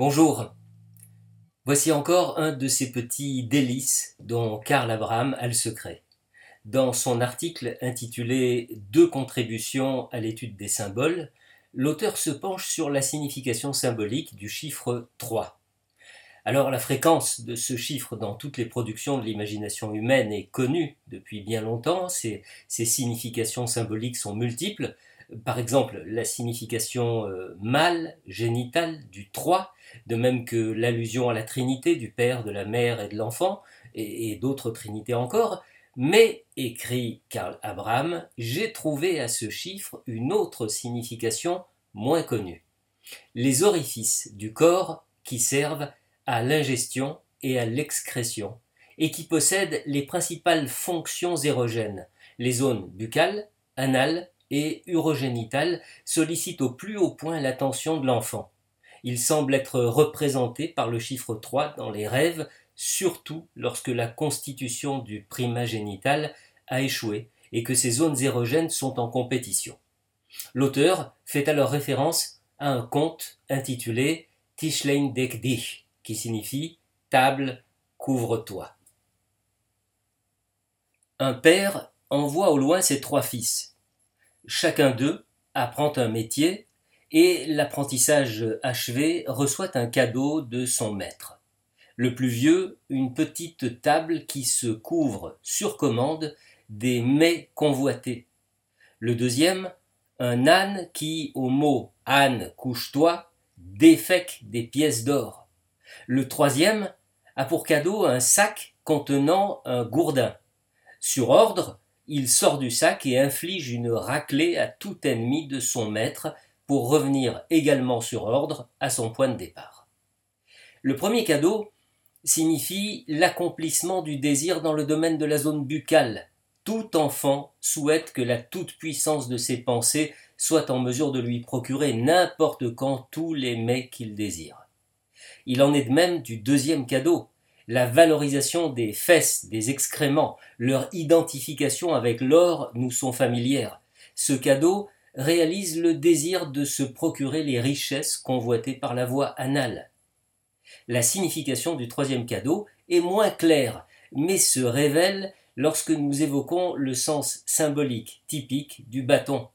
Bonjour. Voici encore un de ces petits délices dont Karl Abraham a le secret. Dans son article intitulé Deux contributions à l'étude des symboles, l'auteur se penche sur la signification symbolique du chiffre 3. Alors la fréquence de ce chiffre dans toutes les productions de l'imagination humaine est connue depuis bien longtemps, ses, significations symboliques sont multiples, par exemple la signification euh, mâle, génitale du 3, de même que l'allusion à la Trinité du Père, de la Mère et de l'Enfant, et, et d'autres Trinités encore, mais, écrit Karl Abraham, j'ai trouvé à ce chiffre une autre signification moins connue. Les orifices du corps qui servent à l'ingestion et à l'excrétion, et qui possèdent les principales fonctions érogènes. Les zones buccales, anales et urogénitales sollicitent au plus haut point l'attention de l'enfant. Il semble être représenté par le chiffre 3 dans les rêves, surtout lorsque la constitution du prima génital a échoué et que ces zones érogènes sont en compétition. L'auteur fait alors référence à un conte intitulé Tischlein Dich, qui signifie table, couvre-toi. Un père envoie au loin ses trois fils. Chacun d'eux apprend un métier et l'apprentissage achevé reçoit un cadeau de son maître. Le plus vieux, une petite table qui se couvre sur commande des mets convoités. Le deuxième, un âne qui, au mot âne couche-toi, défèque des pièces d'or. Le troisième a pour cadeau un sac contenant un gourdin. Sur ordre, il sort du sac et inflige une raclée à tout ennemi de son maître pour revenir également sur ordre à son point de départ. Le premier cadeau signifie l'accomplissement du désir dans le domaine de la zone buccale. Tout enfant souhaite que la toute-puissance de ses pensées soit en mesure de lui procurer n'importe quand tous les mets qu'il désire. Il en est de même du deuxième cadeau, la valorisation des fesses, des excréments, leur identification avec l'or nous sont familières. Ce cadeau réalise le désir de se procurer les richesses convoitées par la voie anale. La signification du troisième cadeau est moins claire, mais se révèle lorsque nous évoquons le sens symbolique typique du bâton.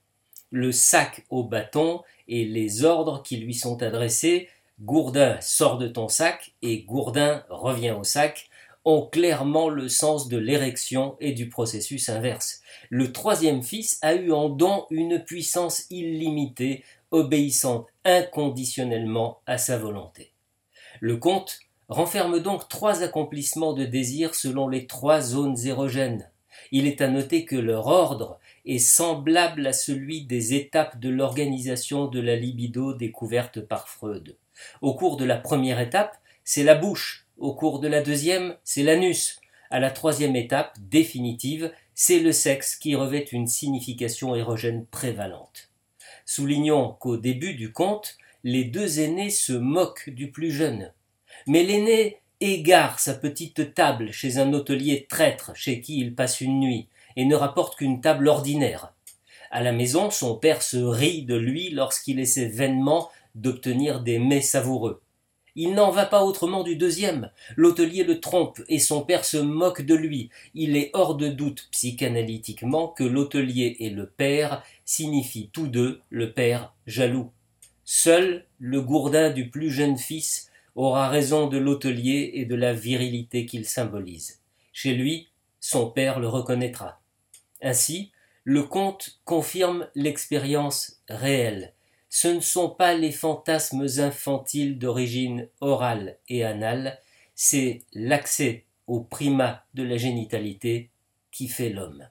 Le sac au bâton et les ordres qui lui sont adressés Gourdin sort de ton sac et Gourdin revient au sac ont clairement le sens de l'érection et du processus inverse. Le troisième fils a eu en don une puissance illimitée, obéissant inconditionnellement à sa volonté. Le conte renferme donc trois accomplissements de désir selon les trois zones érogènes. Il est à noter que leur ordre est semblable à celui des étapes de l'organisation de la libido découverte par Freud. Au cours de la première étape, c'est la bouche. Au cours de la deuxième, c'est l'anus. À la troisième étape, définitive, c'est le sexe qui revêt une signification érogène prévalente. Soulignons qu'au début du conte, les deux aînés se moquent du plus jeune. Mais l'aîné égare sa petite table chez un hôtelier traître chez qui il passe une nuit, et ne rapporte qu'une table ordinaire. À la maison, son père se rit de lui lorsqu'il essaie vainement d'obtenir des mets savoureux. Il n'en va pas autrement du deuxième. L'hôtelier le trompe et son père se moque de lui. Il est hors de doute psychanalytiquement que l'hôtelier et le père signifient tous deux le père jaloux. Seul le gourdin du plus jeune fils aura raison de l'hôtelier et de la virilité qu'il symbolise. Chez lui, son père le reconnaîtra. Ainsi, le conte confirme l'expérience réelle ce ne sont pas les fantasmes infantiles d'origine orale et anale, c'est l'accès au primat de la génitalité qui fait l'homme.